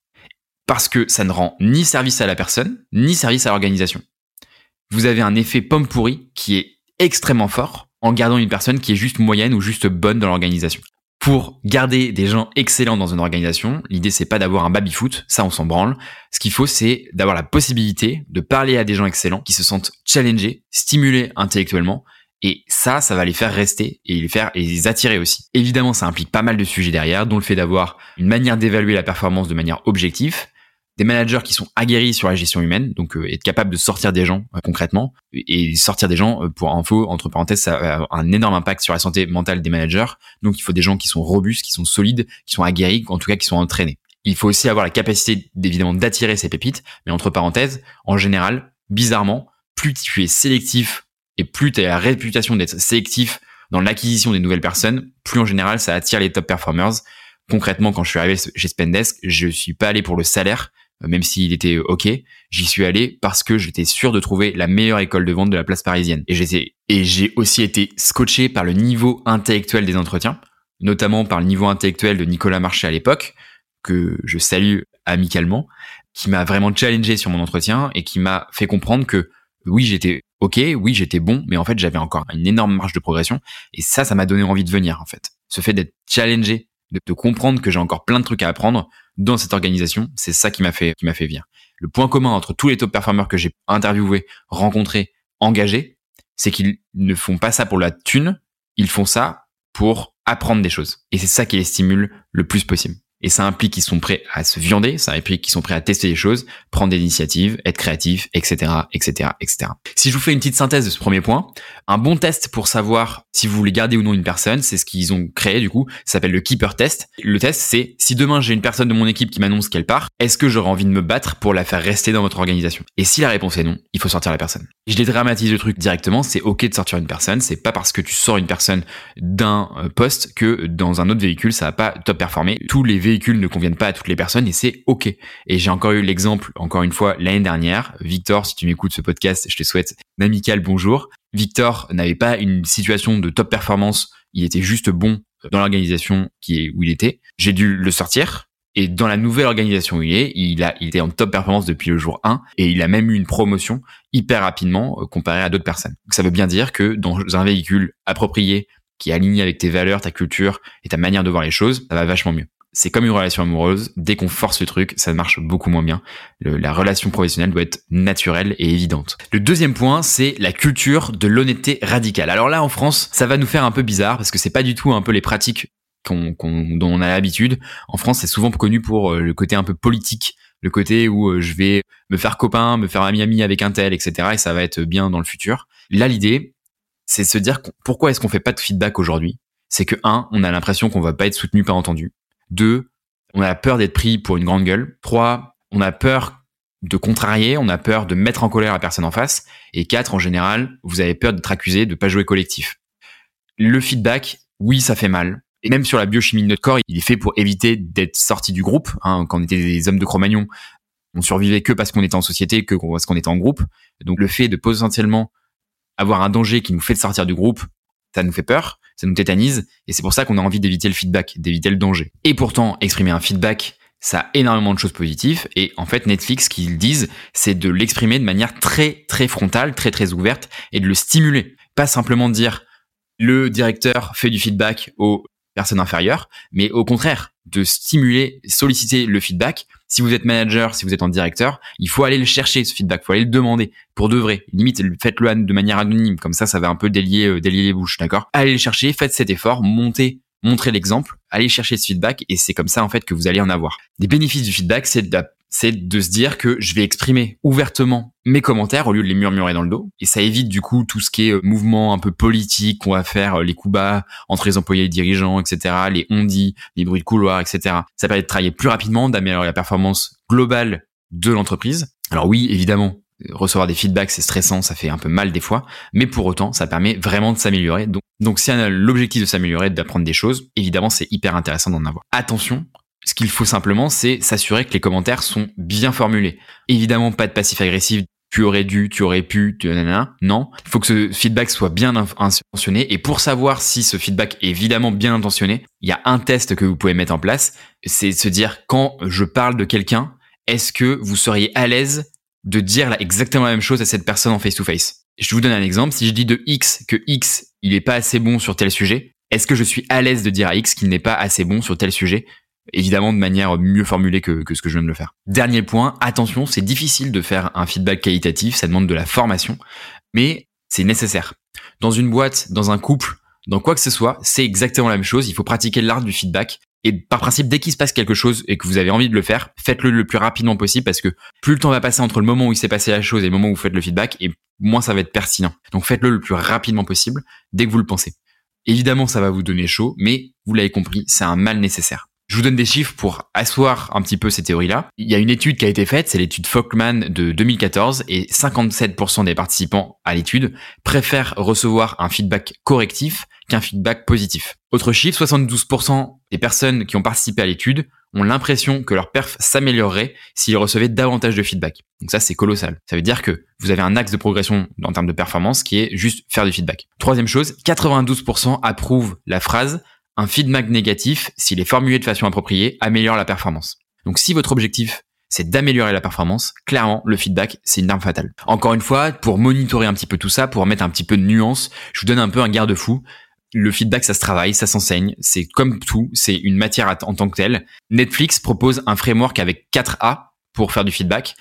parce que ça ne rend ni service à la personne, ni service à l'organisation. Vous avez un effet pomme pourri qui est extrêmement fort en gardant une personne qui est juste moyenne ou juste bonne dans l'organisation. Pour garder des gens excellents dans une organisation, l'idée c'est pas d'avoir un baby-foot, ça on s'en branle. Ce qu'il faut c'est d'avoir la possibilité de parler à des gens excellents qui se sentent challengés, stimulés intellectuellement et ça, ça va les faire rester et les faire et les attirer aussi. Évidemment, ça implique pas mal de sujets derrière, dont le fait d'avoir une manière d'évaluer la performance de manière objective, des managers qui sont aguerris sur la gestion humaine, donc euh, être capable de sortir des gens euh, concrètement et sortir des gens euh, pour info entre parenthèses ça a un énorme impact sur la santé mentale des managers. Donc il faut des gens qui sont robustes, qui sont solides, qui sont aguerris, en tout cas qui sont entraînés. Il faut aussi avoir la capacité évidemment d'attirer ces pépites, mais entre parenthèses, en général, bizarrement, plus tu es sélectif et plus tu as la réputation d'être sélectif dans l'acquisition des nouvelles personnes, plus en général ça attire les top performers. Concrètement, quand je suis arrivé chez Spendesk, je suis pas allé pour le salaire, même s'il était ok, j'y suis allé parce que j'étais sûr de trouver la meilleure école de vente de la place parisienne. Et j'ai aussi été scotché par le niveau intellectuel des entretiens, notamment par le niveau intellectuel de Nicolas Marché à l'époque, que je salue amicalement, qui m'a vraiment challengé sur mon entretien et qui m'a fait comprendre que oui, j'étais ok, oui, j'étais bon, mais en fait, j'avais encore une énorme marge de progression. Et ça, ça m'a donné envie de venir, en fait. Ce fait d'être challengé, de comprendre que j'ai encore plein de trucs à apprendre, dans cette organisation, c'est ça qui m'a fait qui m'a fait venir. Le point commun entre tous les top performers que j'ai interviewés, rencontrés, engagés, c'est qu'ils ne font pas ça pour la thune, ils font ça pour apprendre des choses. Et c'est ça qui les stimule le plus possible. Et ça implique qu'ils sont prêts à se viander, ça implique qu'ils sont prêts à tester des choses, prendre des initiatives, être créatifs, etc., etc., etc. Si je vous fais une petite synthèse de ce premier point, un bon test pour savoir si vous voulez garder ou non une personne, c'est ce qu'ils ont créé du coup, ça s'appelle le keeper test. Le test, c'est si demain j'ai une personne de mon équipe qui m'annonce qu'elle part, est-ce que j'aurai envie de me battre pour la faire rester dans votre organisation? Et si la réponse est non, il faut sortir la personne. Je dédramatise le truc directement, c'est ok de sortir une personne, c'est pas parce que tu sors une personne d'un euh, poste que dans un autre véhicule ça va pas top performer. Tous les véhicules ne conviennent pas à toutes les personnes et c'est ok. Et j'ai encore eu l'exemple, encore une fois, l'année dernière. Victor, si tu m'écoutes ce podcast, je te souhaite un amical bonjour. Victor n'avait pas une situation de top performance, il était juste bon dans l'organisation qui est où il était. J'ai dû le sortir. Et dans la nouvelle organisation où il est, il a, il était en top performance depuis le jour 1 et il a même eu une promotion hyper rapidement euh, comparé à d'autres personnes. Donc ça veut bien dire que dans un véhicule approprié qui est aligné avec tes valeurs, ta culture et ta manière de voir les choses, ça va vachement mieux. C'est comme une relation amoureuse, dès qu'on force le truc, ça marche beaucoup moins bien. la relation professionnelle doit être naturelle et évidente. Le deuxième point, c'est la culture de l'honnêteté radicale. Alors là, en France, ça va nous faire un peu bizarre parce que c'est pas du tout un peu les pratiques dont on a l'habitude. En France, c'est souvent connu pour euh, le côté un peu politique le côté où euh, je vais me faire copain, me faire ami-ami avec un tel, etc. Et ça va être bien dans le futur. Là, l'idée, c'est de se dire pourquoi est-ce qu'on fait pas de feedback aujourd'hui? C'est que un, on a l'impression qu'on va pas être soutenu, pas entendu. Deux, on a peur d'être pris pour une grande gueule. Trois, on a peur de contrarier, on a peur de mettre en colère la personne en face. Et quatre, en général, vous avez peur d'être accusé de pas jouer collectif. Le feedback, oui, ça fait mal. Et même sur la biochimie de notre corps, il est fait pour éviter d'être sorti du groupe. Hein, quand on était des hommes de Cro-Magnon, on survivait que parce qu'on était en société, que parce qu'on était en groupe. Donc le fait de potentiellement avoir un danger qui nous fait sortir du groupe, ça nous fait peur, ça nous tétanise, et c'est pour ça qu'on a envie d'éviter le feedback, d'éviter le danger. Et pourtant, exprimer un feedback, ça a énormément de choses positives, et en fait, Netflix, ce qu'ils disent, c'est de l'exprimer de manière très, très frontale, très, très ouverte, et de le stimuler. Pas simplement de dire, le directeur fait du feedback aux personnes inférieures, mais au contraire, de stimuler, solliciter le feedback. Si vous êtes manager, si vous êtes en directeur, il faut aller le chercher, ce feedback, il faut aller le demander, pour de vrai. Limite, faites-le de manière anonyme, comme ça, ça va un peu délier, euh, délier les bouches, d'accord? Allez le chercher, faites cet effort, montez, montrez l'exemple, allez chercher ce feedback, et c'est comme ça, en fait, que vous allez en avoir. Des bénéfices du feedback, c'est c'est de se dire que je vais exprimer ouvertement mes commentaires au lieu de les murmurer dans le dos. Et ça évite du coup tout ce qui est euh, mouvement un peu politique qu'on va faire, euh, les coups bas entre les employés et les dirigeants, etc., les on-dit, les bruits de couloir, etc. Ça permet de travailler plus rapidement, d'améliorer la performance globale de l'entreprise. Alors oui, évidemment, recevoir des feedbacks, c'est stressant, ça fait un peu mal des fois, mais pour autant, ça permet vraiment de s'améliorer. Donc, donc si on a l'objectif de s'améliorer, d'apprendre des choses, évidemment, c'est hyper intéressant d'en avoir. Attention, ce qu'il faut simplement, c'est s'assurer que les commentaires sont bien formulés. Évidemment, pas de passif agressif. Tu aurais dû, tu aurais pu, tu non. Il faut que ce feedback soit bien intentionné. Et pour savoir si ce feedback est évidemment bien intentionné, il y a un test que vous pouvez mettre en place. C'est se dire quand je parle de quelqu'un, est-ce que vous seriez à l'aise de dire exactement la même chose à cette personne en face to face? Je vous donne un exemple. Si je dis de X que X, il n'est pas assez bon sur tel sujet, est-ce que je suis à l'aise de dire à X qu'il n'est pas assez bon sur tel sujet? Évidemment de manière mieux formulée que, que ce que je viens de le faire. Dernier point, attention, c'est difficile de faire un feedback qualitatif, ça demande de la formation, mais c'est nécessaire. Dans une boîte, dans un couple, dans quoi que ce soit, c'est exactement la même chose, il faut pratiquer l'art du feedback. Et par principe, dès qu'il se passe quelque chose et que vous avez envie de le faire, faites-le le plus rapidement possible parce que plus le temps va passer entre le moment où il s'est passé la chose et le moment où vous faites le feedback, et moins ça va être pertinent. Donc faites-le le plus rapidement possible dès que vous le pensez. Évidemment, ça va vous donner chaud, mais vous l'avez compris, c'est un mal nécessaire. Je vous donne des chiffres pour asseoir un petit peu ces théories-là. Il y a une étude qui a été faite, c'est l'étude Folkman de 2014, et 57% des participants à l'étude préfèrent recevoir un feedback correctif qu'un feedback positif. Autre chiffre, 72% des personnes qui ont participé à l'étude ont l'impression que leur perf s'améliorerait s'ils recevaient davantage de feedback. Donc ça, c'est colossal. Ça veut dire que vous avez un axe de progression en termes de performance qui est juste faire du feedback. Troisième chose, 92% approuvent la phrase un feedback négatif, s'il est formulé de façon appropriée, améliore la performance. Donc si votre objectif c'est d'améliorer la performance, clairement, le feedback, c'est une arme fatale. Encore une fois, pour monitorer un petit peu tout ça, pour mettre un petit peu de nuance, je vous donne un peu un garde-fou. Le feedback, ça se travaille, ça s'enseigne. C'est comme tout, c'est une matière en tant que telle. Netflix propose un framework avec 4 A pour faire du feedback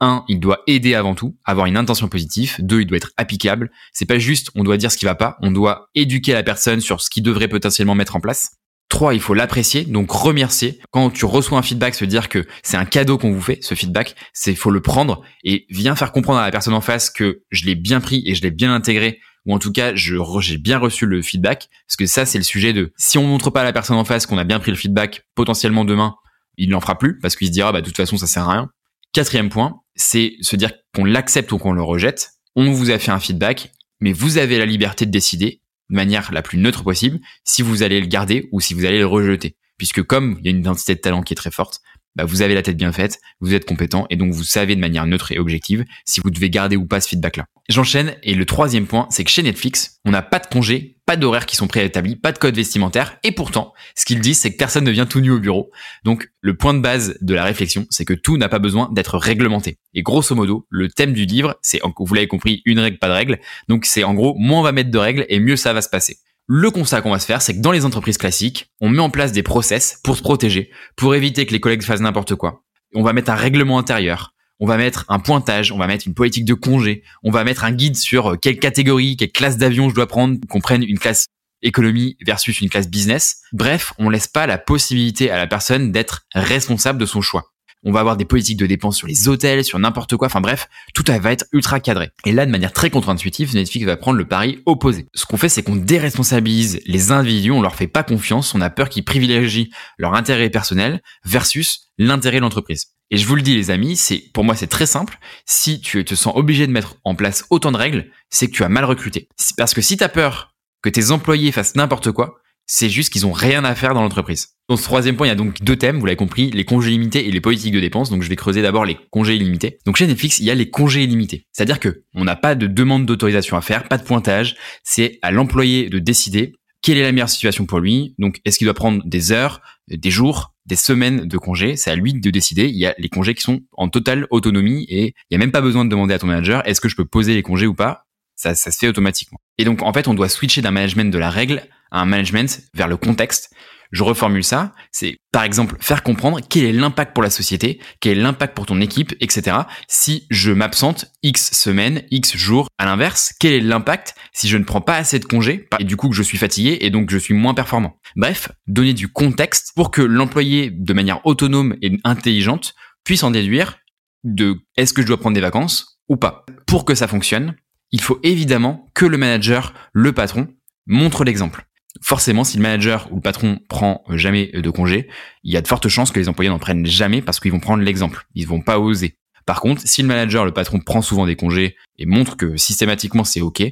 un, il doit aider avant tout, avoir une intention positive. Deux, il doit être applicable. C'est pas juste, on doit dire ce qui va pas. On doit éduquer la personne sur ce qu'il devrait potentiellement mettre en place. Trois, il faut l'apprécier, donc remercier. Quand tu reçois un feedback, se dire que c'est un cadeau qu'on vous fait, ce feedback, c'est faut le prendre et viens faire comprendre à la personne en face que je l'ai bien pris et je l'ai bien intégré, ou en tout cas j'ai bien reçu le feedback, parce que ça c'est le sujet de si on montre pas à la personne en face qu'on a bien pris le feedback, potentiellement demain il n'en fera plus parce qu'il se dira bah de toute façon ça sert à rien. Quatrième point, c'est se dire qu'on l'accepte ou qu'on le rejette. On vous a fait un feedback, mais vous avez la liberté de décider de manière la plus neutre possible si vous allez le garder ou si vous allez le rejeter. Puisque comme il y a une identité de talent qui est très forte, bah vous avez la tête bien faite, vous êtes compétent et donc vous savez de manière neutre et objective si vous devez garder ou pas ce feedback-là. J'enchaîne et le troisième point, c'est que chez Netflix, on n'a pas de congés, pas d'horaires qui sont préétablis, pas de code vestimentaire et pourtant, ce qu'ils disent, c'est que personne ne vient tout nu au bureau. Donc, le point de base de la réflexion, c'est que tout n'a pas besoin d'être réglementé. Et grosso modo, le thème du livre, c'est, vous l'avez compris, une règle, pas de règle. Donc, c'est en gros, moins on va mettre de règles et mieux ça va se passer. Le constat qu'on va se faire, c'est que dans les entreprises classiques, on met en place des process pour se protéger, pour éviter que les collègues fassent n'importe quoi. On va mettre un règlement intérieur, on va mettre un pointage, on va mettre une politique de congé, on va mettre un guide sur euh, quelle catégorie, quelle classe d'avion je dois prendre, qu'on prenne une classe économie versus une classe business. Bref, on laisse pas la possibilité à la personne d'être responsable de son choix. On va avoir des politiques de dépenses sur les hôtels, sur n'importe quoi. Enfin bref, tout va être ultra cadré. Et là, de manière très contre-intuitive, Netflix va prendre le pari opposé. Ce qu'on fait, c'est qu'on déresponsabilise les individus, on leur fait pas confiance, on a peur qu'ils privilégient leur intérêt personnel versus l'intérêt de l'entreprise. Et je vous le dis les amis, c'est pour moi c'est très simple. Si tu te sens obligé de mettre en place autant de règles, c'est que tu as mal recruté. Parce que si tu as peur que tes employés fassent n'importe quoi, c'est juste qu'ils ont rien à faire dans l'entreprise. Dans ce troisième point, il y a donc deux thèmes, vous l'avez compris, les congés limités et les politiques de dépenses. Donc je vais creuser d'abord les congés illimités. Donc chez Netflix, il y a les congés illimités. C'est-à-dire que on n'a pas de demande d'autorisation à faire, pas de pointage. C'est à l'employé de décider quelle est la meilleure situation pour lui. Donc est-ce qu'il doit prendre des heures, des jours, des semaines de congés C'est à lui de décider. Il y a les congés qui sont en totale autonomie et il n'y a même pas besoin de demander à ton manager est-ce que je peux poser les congés ou pas? Ça, ça se fait automatiquement. Et donc en fait, on doit switcher d'un management de la règle un management vers le contexte. Je reformule ça, c'est par exemple faire comprendre quel est l'impact pour la société, quel est l'impact pour ton équipe, etc. Si je m'absente X semaines, X jours, à l'inverse, quel est l'impact si je ne prends pas assez de congés et du coup que je suis fatigué et donc je suis moins performant? Bref, donner du contexte pour que l'employé, de manière autonome et intelligente, puisse en déduire de est-ce que je dois prendre des vacances ou pas. Pour que ça fonctionne, il faut évidemment que le manager, le patron, montre l'exemple forcément, si le manager ou le patron prend jamais de congé, il y a de fortes chances que les employés n'en prennent jamais parce qu'ils vont prendre l'exemple. Ils vont pas oser. Par contre, si le manager, le patron prend souvent des congés et montre que systématiquement c'est ok,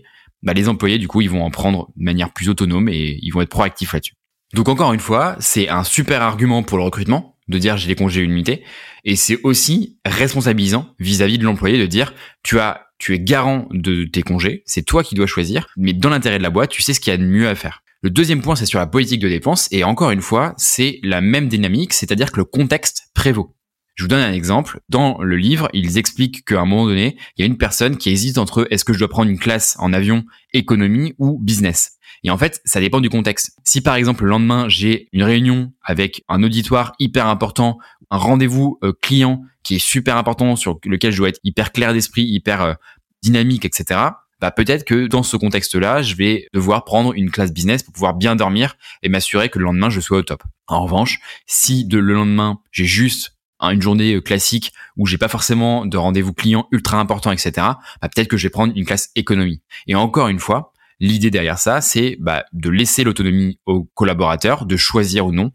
bah les employés du coup ils vont en prendre de manière plus autonome et ils vont être proactifs là-dessus. Donc encore une fois, c'est un super argument pour le recrutement de dire j'ai les congés illimités et c'est aussi responsabilisant vis-à-vis de l'employé de dire tu as tu es garant de tes congés, c'est toi qui dois choisir, mais dans l'intérêt de la boîte, tu sais ce qu'il y a de mieux à faire. Le deuxième point, c'est sur la politique de dépenses. Et encore une fois, c'est la même dynamique, c'est-à-dire que le contexte prévaut. Je vous donne un exemple. Dans le livre, ils expliquent qu'à un moment donné, il y a une personne qui hésite entre est-ce que je dois prendre une classe en avion économie ou business. Et en fait, ça dépend du contexte. Si par exemple le lendemain, j'ai une réunion avec un auditoire hyper important, un rendez-vous euh, client qui est super important sur lequel je dois être hyper clair d'esprit, hyper euh, dynamique, etc bah peut-être que dans ce contexte-là, je vais devoir prendre une classe business pour pouvoir bien dormir et m'assurer que le lendemain je sois au top. En revanche, si de le lendemain j'ai juste une journée euh, classique où j'ai pas forcément de rendez-vous client ultra important, etc. Bah peut-être que je vais prendre une classe économie. Et encore une fois, l'idée derrière ça, c'est bah, de laisser l'autonomie aux collaborateurs, de choisir ou non,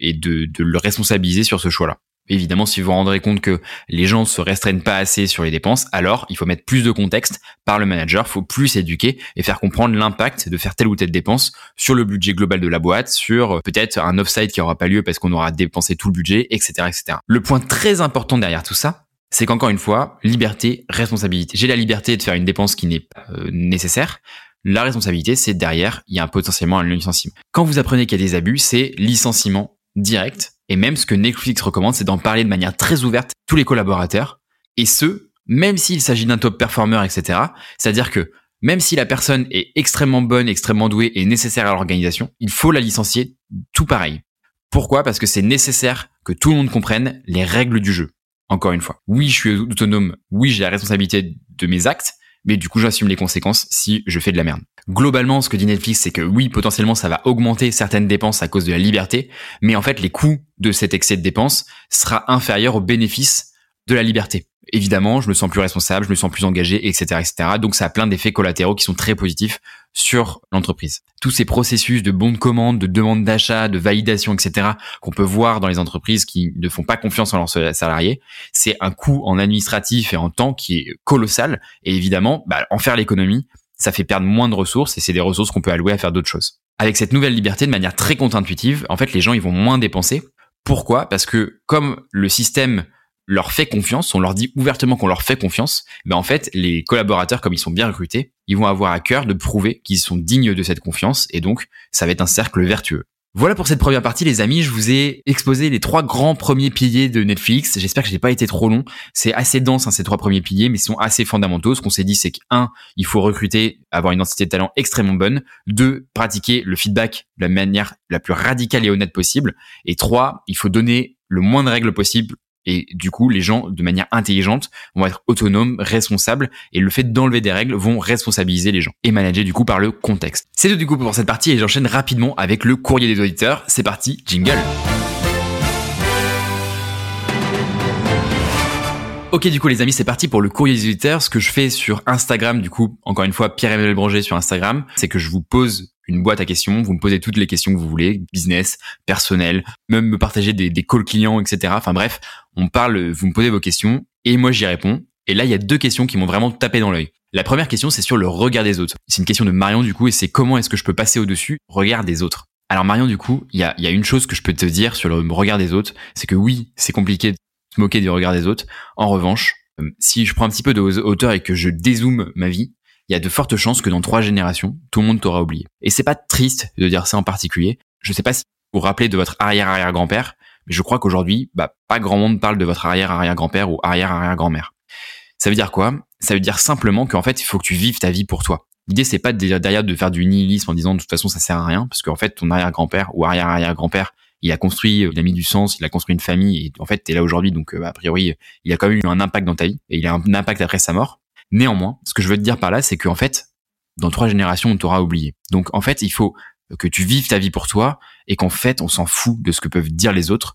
et de, de le responsabiliser sur ce choix-là. Évidemment, si vous vous rendrez compte que les gens se restreignent pas assez sur les dépenses, alors il faut mettre plus de contexte par le manager, faut plus éduquer et faire comprendre l'impact de faire telle ou telle dépense sur le budget global de la boîte, sur euh, peut-être un offside qui aura pas lieu parce qu'on aura dépensé tout le budget, etc., etc. Le point très important derrière tout ça, c'est qu'encore une fois, liberté, responsabilité. J'ai la liberté de faire une dépense qui n'est pas euh, nécessaire. La responsabilité, c'est derrière, il y a potentiellement un licenciement. Quand vous apprenez qu'il y a des abus, c'est licenciement direct et même ce que Netflix recommande, c'est d'en parler de manière très ouverte tous les collaborateurs. Et ce, même s'il s'agit d'un top performer, etc. C'est-à-dire que même si la personne est extrêmement bonne, extrêmement douée et nécessaire à l'organisation, il faut la licencier tout pareil. Pourquoi? Parce que c'est nécessaire que tout le monde comprenne les règles du jeu. Encore une fois, oui, je suis autonome, oui, j'ai la responsabilité de mes actes, mais du coup, j'assume les conséquences si je fais de la merde. Globalement, ce que dit Netflix, c'est que oui, potentiellement, ça va augmenter certaines dépenses à cause de la liberté, mais en fait, les coûts de cet excès de dépenses sera inférieur aux bénéfices de la liberté. Évidemment, je me sens plus responsable, je me sens plus engagé, etc., etc. Donc, ça a plein d'effets collatéraux qui sont très positifs sur l'entreprise. Tous ces processus de bons de commande, de demande d'achat, de validation, etc., qu'on peut voir dans les entreprises qui ne font pas confiance en leurs salariés, c'est un coût en administratif et en temps qui est colossal. Et évidemment, bah, en faire l'économie, ça fait perdre moins de ressources et c'est des ressources qu'on peut allouer à faire d'autres choses. Avec cette nouvelle liberté, de manière très contre-intuitive, en fait, les gens, ils vont moins dépenser. Pourquoi? Parce que comme le système leur fait confiance, on leur dit ouvertement qu'on leur fait confiance, ben en fait, les collaborateurs, comme ils sont bien recrutés, ils vont avoir à cœur de prouver qu'ils sont dignes de cette confiance, et donc, ça va être un cercle vertueux. Voilà pour cette première partie, les amis. Je vous ai exposé les trois grands premiers piliers de Netflix. J'espère que je n'ai pas été trop long. C'est assez dense, hein, ces trois premiers piliers, mais ils sont assez fondamentaux. Ce qu'on s'est dit, c'est que un, il faut recruter, avoir une identité de talent extrêmement bonne. Deux, pratiquer le feedback de la manière la plus radicale et honnête possible. Et trois, il faut donner le moins de règles possible et du coup, les gens, de manière intelligente, vont être autonomes, responsables, et le fait d'enlever des règles vont responsabiliser les gens et manager du coup par le contexte. C'est tout du coup pour cette partie et j'enchaîne rapidement avec le courrier des auditeurs. C'est parti, jingle. Ok, du coup, les amis, c'est parti pour le courrier des auditeurs. Ce que je fais sur Instagram, du coup, encore une fois, Pierre-Emmanuel Branger sur Instagram, c'est que je vous pose une boîte à questions. Vous me posez toutes les questions que vous voulez, business, personnel, même me partager des, calls clients, etc. Enfin bref, on parle, vous me posez vos questions et moi j'y réponds. Et là, il y a deux questions qui m'ont vraiment tapé dans l'œil. La première question, c'est sur le regard des autres. C'est une question de Marion du coup, et c'est comment est-ce que je peux passer au-dessus regard des autres? Alors Marion, du coup, il y a, y a une chose que je peux te dire sur le regard des autres, c'est que oui, c'est compliqué moquer du regard des autres. En revanche, euh, si je prends un petit peu de hauteur et que je dézoome ma vie, il y a de fortes chances que dans trois générations, tout le monde t'aura oublié. Et c'est pas triste de dire ça en particulier. Je sais pas si vous vous rappelez de votre arrière-arrière-grand-père, mais je crois qu'aujourd'hui, bah, pas grand monde parle de votre arrière-arrière-grand-père ou arrière-arrière-grand-mère. Ça veut dire quoi? Ça veut dire simplement qu'en fait, il faut que tu vives ta vie pour toi. L'idée, c'est pas derrière de faire du nihilisme en disant de toute façon ça sert à rien, parce qu'en fait, ton arrière-grand-père ou arrière-arrière-grand-père, il a construit, il a mis du sens, il a construit une famille, et en fait, t'es là aujourd'hui, donc euh, a priori, il a quand même eu un impact dans ta vie, et il a un impact après sa mort. Néanmoins, ce que je veux te dire par là, c'est qu'en fait, dans trois générations, on t'aura oublié. Donc en fait, il faut que tu vives ta vie pour toi, et qu'en fait, on s'en fout de ce que peuvent dire les autres.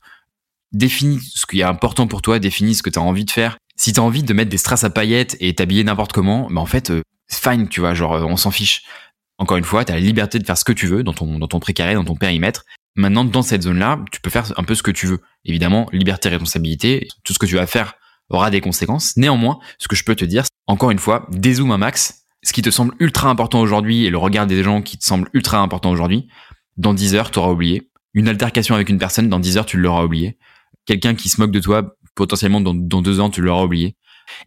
Définis ce qui est important pour toi, définis ce que tu as envie de faire. Si tu as envie de mettre des strass à paillettes et t'habiller n'importe comment, bah en fait, euh, fine, tu vois, genre on s'en fiche. Encore une fois, tu as la liberté de faire ce que tu veux dans ton dans ton précaré, dans ton périmètre. Maintenant, dans cette zone-là, tu peux faire un peu ce que tu veux. Évidemment, liberté, responsabilité, tout ce que tu vas faire aura des conséquences. Néanmoins, ce que je peux te dire, encore une fois, dézoome un max. Ce qui te semble ultra important aujourd'hui et le regard des gens qui te semblent ultra important aujourd'hui, dans 10 heures, tu auras oublié. Une altercation avec une personne, dans 10 heures, tu l'auras oublié. Quelqu'un qui se moque de toi, potentiellement dans, dans deux ans, tu l'auras oublié.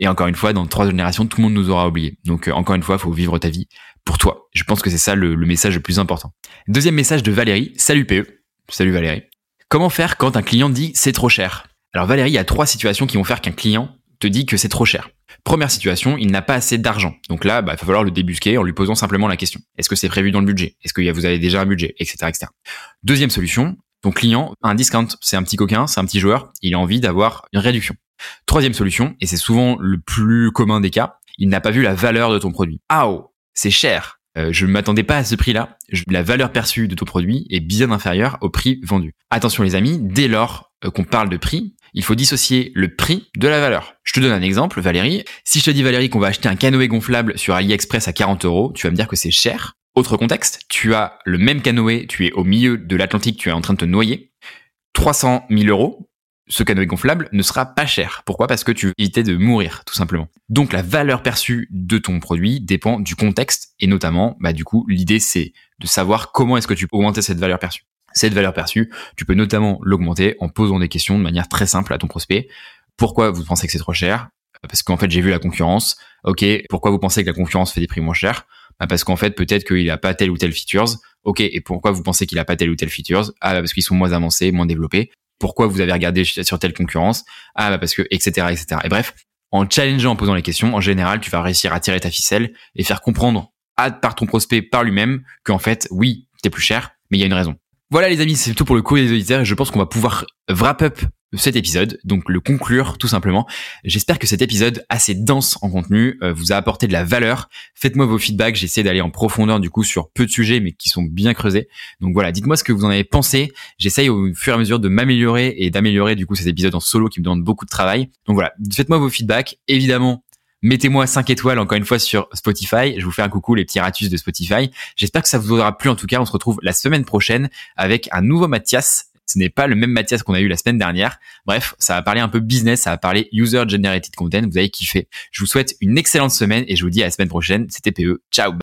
Et encore une fois, dans trois générations, tout le monde nous aura oublié. Donc, euh, encore une fois, il faut vivre ta vie pour toi. Je pense que c'est ça le, le, message le plus important. Deuxième message de Valérie. Salut PE. Salut Valérie. Comment faire quand un client dit c'est trop cher? Alors Valérie, il y a trois situations qui vont faire qu'un client te dit que c'est trop cher. Première situation, il n'a pas assez d'argent. Donc là, bah, il va falloir le débusquer en lui posant simplement la question. Est-ce que c'est prévu dans le budget? Est-ce que vous avez déjà un budget? Etc. etc. Deuxième solution, ton client a un discount. C'est un petit coquin, c'est un petit joueur. Il a envie d'avoir une réduction. Troisième solution, et c'est souvent le plus commun des cas, il n'a pas vu la valeur de ton produit. Ah oh, c'est cher. Euh, je ne m'attendais pas à ce prix-là. La valeur perçue de ton produit est bien inférieure au prix vendu. Attention les amis, dès lors euh, qu'on parle de prix, il faut dissocier le prix de la valeur. Je te donne un exemple, Valérie. Si je te dis, Valérie, qu'on va acheter un canoë gonflable sur AliExpress à 40 euros, tu vas me dire que c'est cher. Autre contexte, tu as le même canoë, tu es au milieu de l'Atlantique, tu es en train de te noyer. 300 000 euros, ce canoë gonflable ne sera pas cher. Pourquoi? Parce que tu veux éviter de mourir, tout simplement. Donc la valeur perçue de ton produit dépend du contexte et notamment, bah du coup, l'idée c'est de savoir comment est-ce que tu peux augmenter cette valeur perçue. Cette valeur perçue, tu peux notamment l'augmenter en posant des questions de manière très simple à ton prospect. Pourquoi vous pensez que c'est trop cher? Parce qu'en fait j'ai vu la concurrence. Ok, pourquoi vous pensez que la concurrence fait des prix moins chers? Bah Parce qu'en fait peut-être qu'il n'a pas tel ou tel features. Ok, et pourquoi vous pensez qu'il a pas tel ou tel features? Ah, bah, parce qu'ils sont moins avancés, moins développés pourquoi vous avez regardé sur telle concurrence ah bah parce que etc etc et bref en challengeant en posant les questions en général tu vas réussir à tirer ta ficelle et faire comprendre à, par ton prospect par lui-même qu'en fait oui t'es plus cher mais il y a une raison. Voilà les amis, c'est tout pour le courrier des auditeurs je pense qu'on va pouvoir wrap up cet épisode, donc le conclure tout simplement. J'espère que cet épisode assez dense en contenu euh, vous a apporté de la valeur. Faites-moi vos feedbacks, j'essaie d'aller en profondeur du coup sur peu de sujets mais qui sont bien creusés. Donc voilà, dites-moi ce que vous en avez pensé. J'essaye au fur et à mesure de m'améliorer et d'améliorer du coup cet épisode en solo qui me demande beaucoup de travail. Donc voilà, faites-moi vos feedbacks. Évidemment, Mettez-moi 5 étoiles encore une fois sur Spotify. Je vous fais un coucou les petits ratus de Spotify. J'espère que ça vous aura plu en tout cas. On se retrouve la semaine prochaine avec un nouveau Mathias. Ce n'est pas le même Mathias qu'on a eu la semaine dernière. Bref, ça va parler un peu business, ça va parler user generated content. Vous avez kiffé. Je vous souhaite une excellente semaine et je vous dis à la semaine prochaine. C'était PE. Ciao.